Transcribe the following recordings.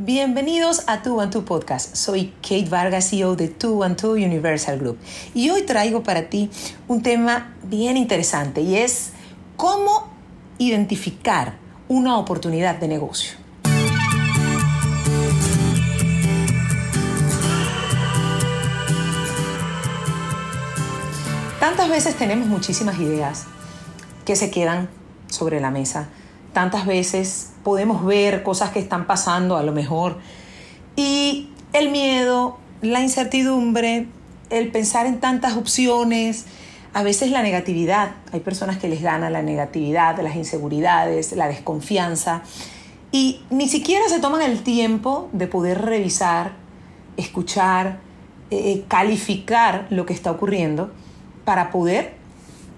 Bienvenidos a Two and Two Podcast. Soy Kate Vargas, CEO de Two and Two Universal Group. Y hoy traigo para ti un tema bien interesante y es cómo identificar una oportunidad de negocio. Tantas veces tenemos muchísimas ideas que se quedan sobre la mesa. Tantas veces podemos ver cosas que están pasando a lo mejor. Y el miedo, la incertidumbre, el pensar en tantas opciones, a veces la negatividad. Hay personas que les gana la negatividad, las inseguridades, la desconfianza. Y ni siquiera se toman el tiempo de poder revisar, escuchar, eh, calificar lo que está ocurriendo para poder,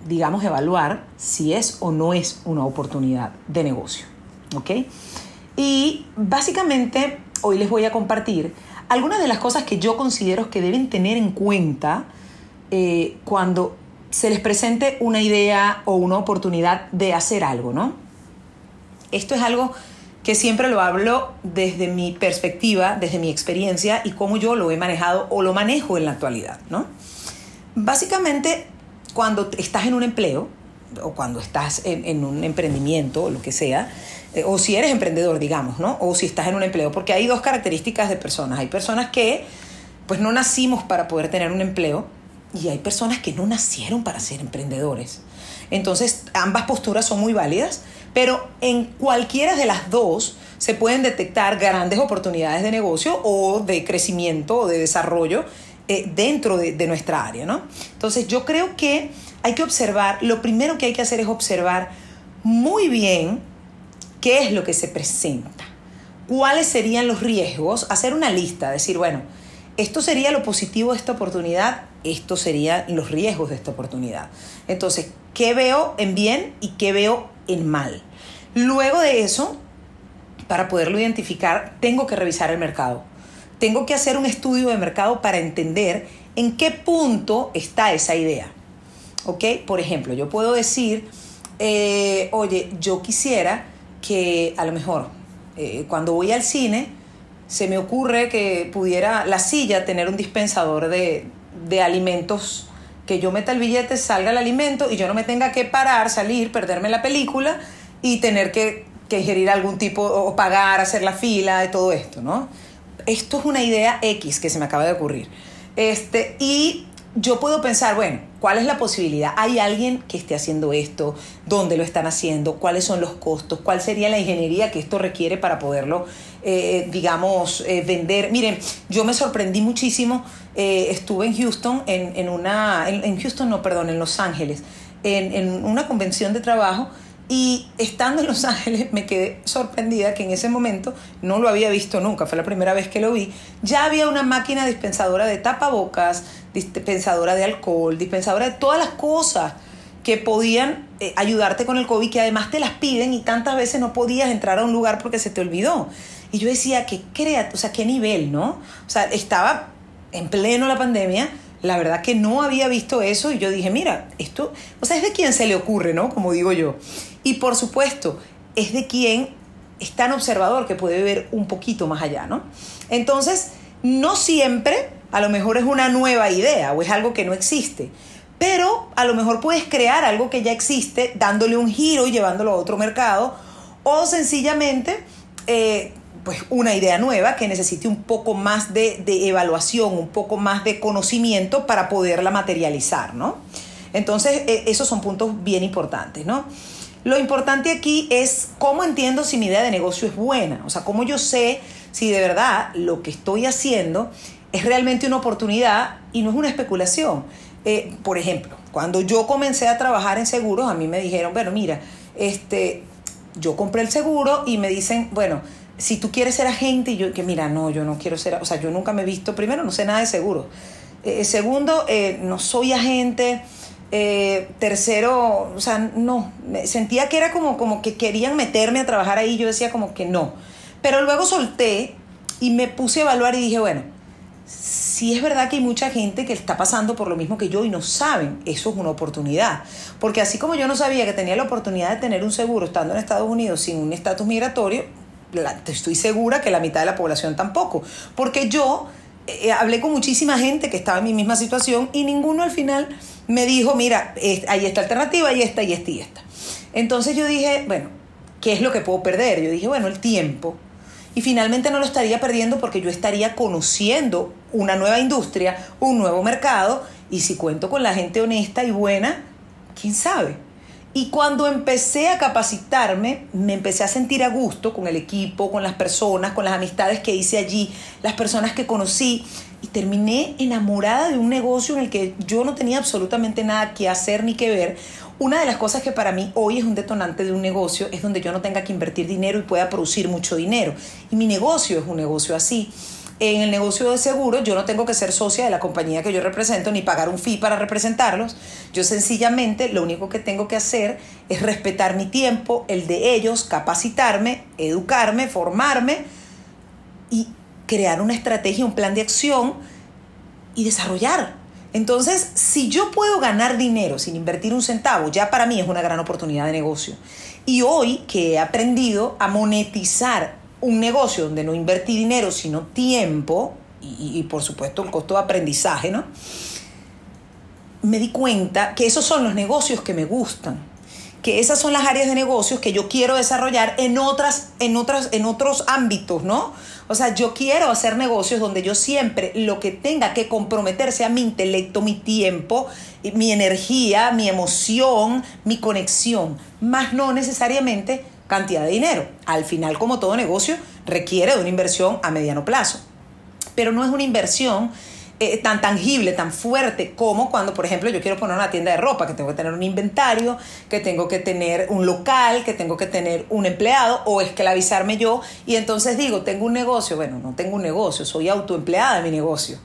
digamos, evaluar si es o no es una oportunidad de negocio. ¿Ok? Y básicamente hoy les voy a compartir algunas de las cosas que yo considero que deben tener en cuenta eh, cuando se les presente una idea o una oportunidad de hacer algo, ¿no? Esto es algo que siempre lo hablo desde mi perspectiva, desde mi experiencia y cómo yo lo he manejado o lo manejo en la actualidad, ¿no? Básicamente, cuando estás en un empleo o cuando estás en, un emprendimiento o lo que sea, eh, o si eres emprendedor, digamos, ¿no? O si estás en un empleo, porque hay dos características de personas. Hay personas que, pues, no nacimos para poder tener un empleo y hay personas que no nacieron para ser emprendedores. Entonces, ambas posturas son muy válidas, pero en cualquiera de las dos se pueden detectar grandes oportunidades de negocio o de crecimiento o de desarrollo eh, dentro de, nuestra área, ¿no? Entonces yo creo que hay que observar, lo primero que hay que hacer es observar muy bien qué es lo que se presenta, cuáles serían los riesgos, hacer una lista, decir, bueno, esto sería lo positivo de esta oportunidad, esto serían los riesgos de esta oportunidad. Entonces, ¿qué veo en bien y qué veo en mal? Luego de eso, para poderlo identificar, tengo que revisar el mercado tengo que hacer un estudio de mercado para entender en qué punto está esa idea. ¿Ok? Por ejemplo, yo puedo decir, eh, oye, yo quisiera que a lo mejor eh, cuando voy al cine se me ocurre que pudiera la silla tener un dispensador de, de alimentos que yo meta el billete, salga el alimento y yo no me tenga que parar, salir, perderme la película y tener que, que ingerir algún tipo o pagar, hacer la fila de todo esto, ¿no? Esto es una idea X que se me acaba de ocurrir. Este, y yo puedo pensar, bueno, ¿cuál es la posibilidad? ¿Hay alguien que esté haciendo esto? ¿Dónde lo están haciendo? ¿Cuáles son los costos? ¿Cuál sería la ingeniería que esto requiere para poderlo, eh, digamos, eh, vender? Miren, yo me sorprendí muchísimo. Eh, estuve en Houston, en, una, en, Houston, no, perdón, en Los Ángeles, en, en una convención de trabajo y estando en Los Ángeles me quedé sorprendida que en ese momento no lo había visto nunca, fue la primera vez que lo vi. Ya había una máquina dispensadora de tapabocas, dispensadora de alcohol, dispensadora de todas las cosas que podían eh, ayudarte con el COVID, que además te las piden y tantas veces no podías entrar a un lugar porque se te olvidó. Y yo decía, qué crea, o sea, qué nivel, ¿no? O sea, estaba en pleno la pandemia la verdad que no había visto eso y yo dije, mira, esto, o sea, es de quien se le ocurre, ¿no? Como digo yo. Y por supuesto, es de quien es tan observador que puede ver un poquito más allá, ¿no? Entonces, no siempre a lo mejor es una nueva idea o es algo que no existe, pero a lo mejor puedes crear algo que ya existe dándole un giro y llevándolo a otro mercado o sencillamente eh, pues una idea nueva que necesite un poco más de, evaluación, un poco más de conocimiento para poderla materializar, ¿no? Entonces, e, esos son puntos bien importantes, ¿no? Lo importante aquí es cómo entiendo si mi idea de negocio es buena, o sea, cómo yo sé si de verdad lo que estoy haciendo es realmente una oportunidad y no es una especulación. Eh, por ejemplo, cuando yo comencé a trabajar en seguros, a mí me dijeron, bueno, mira, este, yo compré el seguro y me dicen, bueno, si tú quieres ser agente y yo que mira, no, yo no quiero ser, o sea, yo nunca me he visto, primero no sé nada de seguro. Eh, segundo, eh, no soy agente. Eh, tercero, o sea, no, sentía que era como, como que querían meterme a trabajar ahí, yo decía como que no. Pero luego solté y me puse a evaluar y dije, bueno, si es verdad que hay mucha gente que está pasando por lo mismo que yo y no saben, eso es una oportunidad. Porque así como yo no sabía que tenía la oportunidad de tener un seguro estando en Estados Unidos sin un estatus migratorio, estoy segura que la mitad de la población tampoco. Porque yo eh, hablé con muchísima gente que estaba en mi misma situación y ninguno al final me dijo, mira, hay esta alternativa y esta y esta y esta. Entonces yo dije, bueno, ¿qué es lo que puedo perder? Yo dije, bueno, el tiempo. Y finalmente no lo estaría perdiendo porque yo estaría conociendo una nueva industria, un nuevo mercado, y si cuento con la gente honesta y buena, quién sabe. Y cuando empecé a capacitarme, me empecé a sentir a gusto con el equipo, con las personas, con las amistades que hice allí, las personas que conocí, y terminé enamorada de un negocio en el que yo no tenía absolutamente nada que hacer ni que ver. Una de las cosas que para mí hoy es un detonante de un negocio es donde yo no tenga que invertir dinero y pueda producir mucho dinero. Y mi negocio es un negocio así en el negocio de seguro yo no tengo que ser socia de la compañía que yo represento ni pagar un fee para representarlos. Yo sencillamente lo único que tengo que hacer es respetar mi tiempo, el de ellos, capacitarme, educarme, formarme y crear una estrategia, un plan de acción y desarrollar. Entonces, si yo puedo ganar dinero sin invertir un centavo, ya para mí es una gran oportunidad de negocio. Y hoy que he aprendido a monetizar un negocio donde no invertí dinero, sino tiempo, y, por supuesto el costo de aprendizaje, ¿no? Me di cuenta que esos son los negocios que me gustan, que esas son las áreas de negocios que yo quiero desarrollar en otras, en otras, en otros ámbitos, ¿no? O sea, yo quiero hacer negocios donde yo siempre lo que tenga que comprometer sea mi intelecto, mi tiempo, mi energía, mi emoción, mi conexión, más no necesariamente cantidad de dinero. Al final, como todo negocio, requiere de una inversión a mediano plazo. Pero no es una inversión eh, tan tangible, tan fuerte como cuando, por ejemplo, yo quiero poner una tienda de ropa, que tengo que tener un inventario, que tengo que tener un local, que tengo que tener un empleado o esclavizarme yo. Y entonces digo, tengo un negocio. Bueno, no tengo un negocio, soy autoempleada de mi negocio.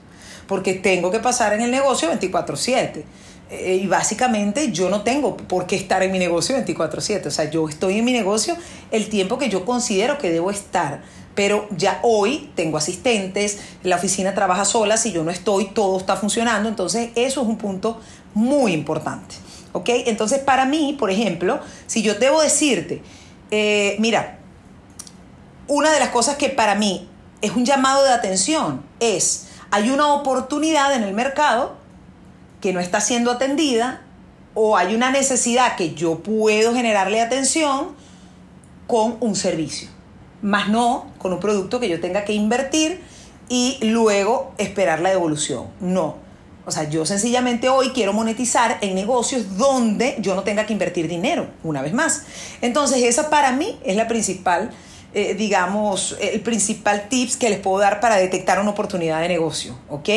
Porque tengo que pasar en el negocio 24/7. Eh, y básicamente yo no tengo por qué estar en mi negocio 24/7. O sea, yo estoy en mi negocio el tiempo que yo considero que debo estar. Pero ya hoy tengo asistentes, la oficina trabaja sola, si yo no estoy, todo está funcionando. Entonces, eso es un punto muy importante. ¿Ok? Entonces, para mí, por ejemplo, si yo debo decirte, eh, mira, una de las cosas que para mí es un llamado de atención es, hay una oportunidad en el mercado que no está siendo atendida o hay una necesidad que yo puedo generarle atención con un servicio, más no con un producto que yo tenga que invertir y luego esperar la devolución. No. O sea, yo sencillamente hoy quiero monetizar en negocios donde yo no tenga que invertir dinero, una vez más. Entonces, esa para mí es la principal, eh, digamos, el principal tips que les puedo dar para detectar una oportunidad de negocio, ¿ok?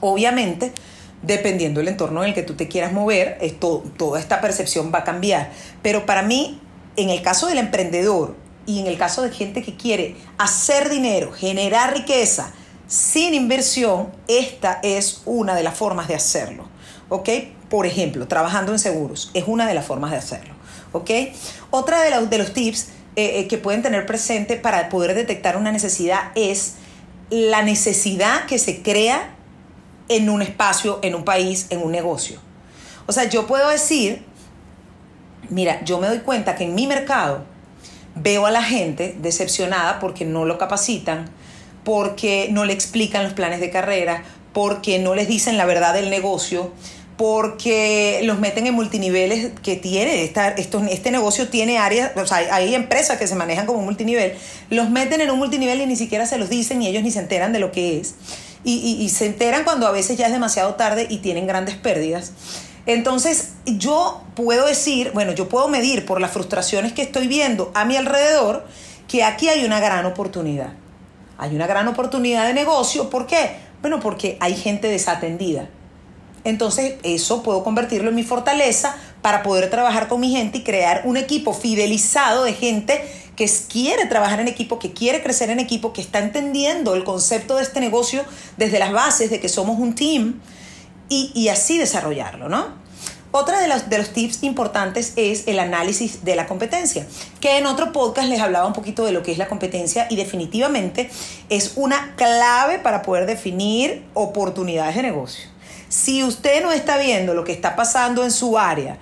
Obviamente, dependiendo del entorno en el que tú te quieras mover, esto, toda esta percepción va a cambiar. Pero para mí, en el caso del emprendedor y en el caso de gente que quiere hacer dinero, generar riqueza sin inversión, esta es una de las formas de hacerlo. ¿Ok? Por ejemplo, trabajando en seguros es una de las formas de hacerlo. ¿Ok? Otra de los, de los tips eh, eh, que pueden tener presente para poder detectar una necesidad es la necesidad que se crea en un espacio, en un país, en un negocio. O sea, yo puedo decir, mira, yo me doy cuenta que en mi mercado veo a la gente decepcionada porque no lo capacitan, porque no le explican los planes de carrera, porque no les dicen la verdad del negocio, porque los meten en multiniveles que tiene, esta, este negocio tiene áreas, o sea, hay empresas que se manejan como multinivel, los meten en un multinivel y ni siquiera se los dicen y ellos ni se enteran de lo que es y, se enteran cuando a veces ya es demasiado tarde y tienen grandes pérdidas. Entonces, yo puedo decir, bueno, yo puedo medir por las frustraciones que estoy viendo a mi alrededor que aquí hay una gran oportunidad. Hay una gran oportunidad de negocio. ¿Por qué? Bueno, porque hay gente desatendida. Entonces, eso puedo convertirlo en mi fortaleza para poder trabajar con mi gente y crear un equipo fidelizado de gente que quiere trabajar en equipo, que quiere crecer en equipo, que está entendiendo el concepto de este negocio desde las bases de que somos un team y, así desarrollarlo, ¿no? Otra de los, de los tips importantes es el análisis de la competencia, que en otro podcast les hablaba un poquito de lo que es la competencia y definitivamente es una clave para poder definir oportunidades de negocio. Si usted no está viendo lo que está pasando en su área,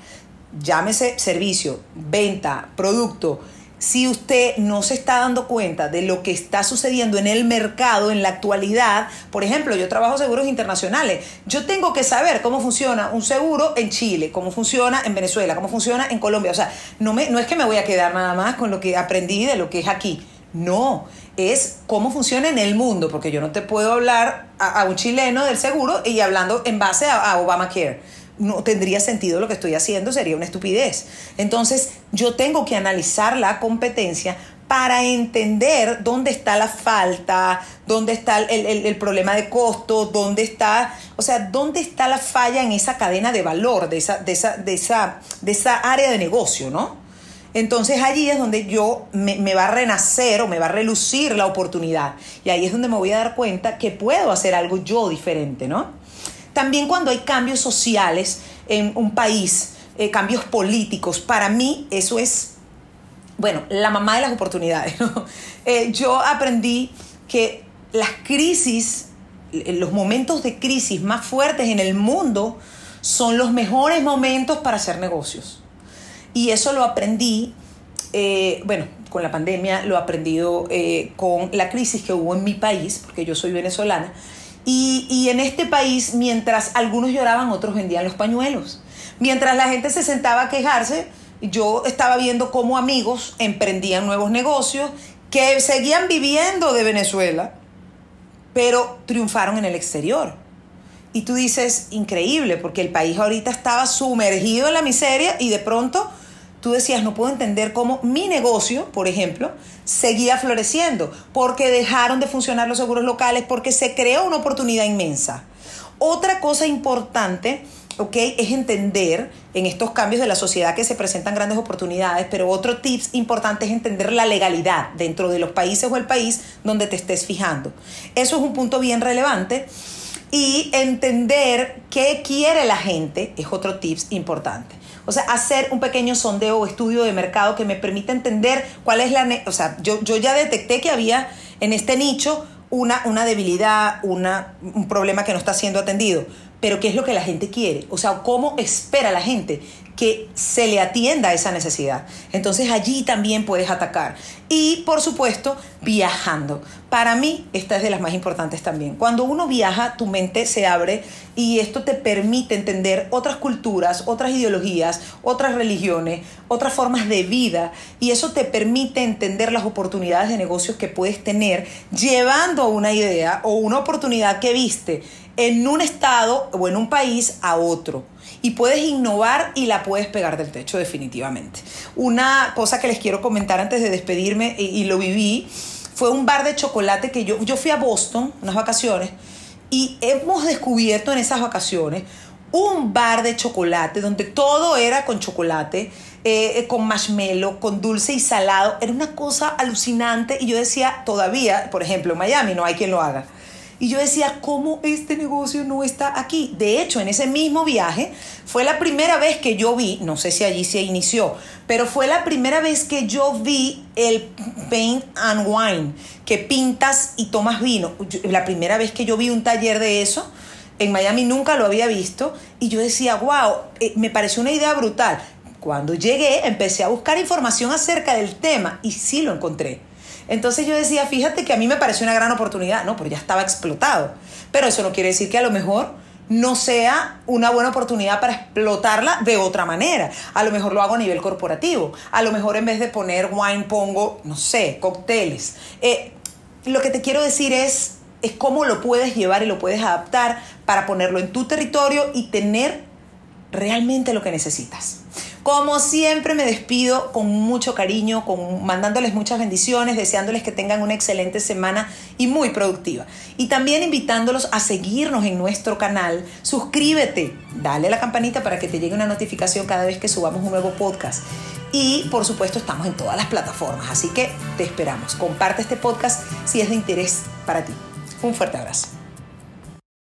llámese servicio, venta, producto, si usted no se está dando cuenta de lo que está sucediendo en el mercado en la actualidad, por ejemplo, yo trabajo seguros internacionales, yo tengo que saber cómo funciona un seguro en Chile, cómo funciona en Venezuela, cómo funciona en Colombia. O sea, no, me, no es que me voy a quedar nada más con lo que aprendí de lo que es aquí. No, es cómo funciona en el mundo, porque yo no te puedo hablar a, un chileno del seguro y hablando en base a, a Obamacare no tendría sentido lo que estoy haciendo, sería una estupidez. Entonces yo tengo que analizar la competencia para entender dónde está la falta, dónde está el, problema de costo, dónde está, o sea, dónde está la falla en esa cadena de valor, de esa, de esa, de esa, de esa área de negocio, ¿no? Entonces allí es donde yo me, me, va a renacer o me va a relucir la oportunidad. Y ahí es donde me voy a dar cuenta que puedo hacer algo yo diferente, ¿no? También cuando hay cambios sociales en un país, eh, cambios políticos, para mí eso es, bueno, la mamá de las oportunidades. Eh, yo aprendí que las crisis, los momentos de crisis más fuertes en el mundo son los mejores momentos para hacer negocios. Y eso lo aprendí, eh, bueno, con la pandemia, lo he aprendido con la crisis que hubo en mi país, porque yo soy venezolana y, en este país, mientras algunos lloraban, otros vendían los pañuelos. Mientras la gente se sentaba a quejarse, yo estaba viendo cómo amigos emprendían nuevos negocios que seguían viviendo de Venezuela, pero triunfaron en el exterior. Y tú dices, increíble, porque el país ahorita estaba sumergido en la miseria y de pronto tú decías, no puedo entender cómo mi negocio, por ejemplo, seguía floreciendo, porque dejaron de funcionar los seguros locales, porque se creó una oportunidad inmensa. Otra cosa importante, ¿ok? Es entender en estos cambios de la sociedad que se presentan grandes oportunidades, pero otro tips importante es entender la legalidad dentro de los países o el país donde te estés fijando. Eso es un punto bien relevante. Y entender qué quiere la gente es otro tips importante. O sea, hacer un pequeño sondeo o estudio de mercado que me permita entender cuál es la... O sea, yo, yo ya detecté que había en este nicho una, una debilidad, una, un problema que no está siendo atendido. Pero ¿qué es lo que la gente quiere? O sea, ¿cómo espera la gente que se le atienda a esa necesidad? Entonces allí también puedes atacar. Y por supuesto, viajando. Para mí, esta es de las más importantes también. Cuando uno viaja, tu mente se abre y esto te permite entender otras culturas, otras ideologías, otras religiones, otras formas de vida. Y eso te permite entender las oportunidades de negocios que puedes tener llevando una idea o una oportunidad que viste en un estado o en un país a otro. Y puedes innovar y la puedes pegar del techo definitivamente. Una cosa que les quiero comentar antes de despedirme y, lo viví fue un bar de chocolate que yo, yo fui a Boston, unas vacaciones, y hemos descubierto en esas vacaciones un bar de chocolate donde todo era con chocolate, eh, con marshmallow, con dulce y salado. Era una cosa alucinante y yo decía, todavía, por ejemplo, en Miami no hay quien lo haga. Y yo decía, ¿cómo este negocio no está aquí? De hecho, en ese mismo viaje fue la primera vez que yo vi, no sé si allí se inició, pero fue la primera vez que yo vi el paint and wine, que pintas y tomas vino. La primera vez que yo vi un taller de eso, en Miami nunca lo había visto, y yo decía, wow, eh, me pareció una idea brutal. Cuando llegué, empecé a buscar información acerca del tema y sí lo encontré. Entonces yo decía, fíjate que a mí me pareció una gran oportunidad, no, pero ya estaba explotado. Pero eso no quiere decir que a lo mejor no sea una buena oportunidad para explotarla de otra manera. A lo mejor lo hago a nivel corporativo. A lo mejor en vez de poner wine pongo, no sé, cócteles. Eh, lo que te quiero decir es, es cómo lo puedes llevar y lo puedes adaptar para ponerlo en tu territorio y tener realmente lo que necesitas. Como siempre me despido con mucho cariño, con, mandándoles muchas bendiciones, deseándoles que tengan una excelente semana y muy productiva. Y también invitándolos a seguirnos en nuestro canal. Suscríbete, dale a la campanita para que te llegue una notificación cada vez que subamos un nuevo podcast. Y por supuesto estamos en todas las plataformas, así que te esperamos. Comparte este podcast si es de interés para ti. Un fuerte abrazo.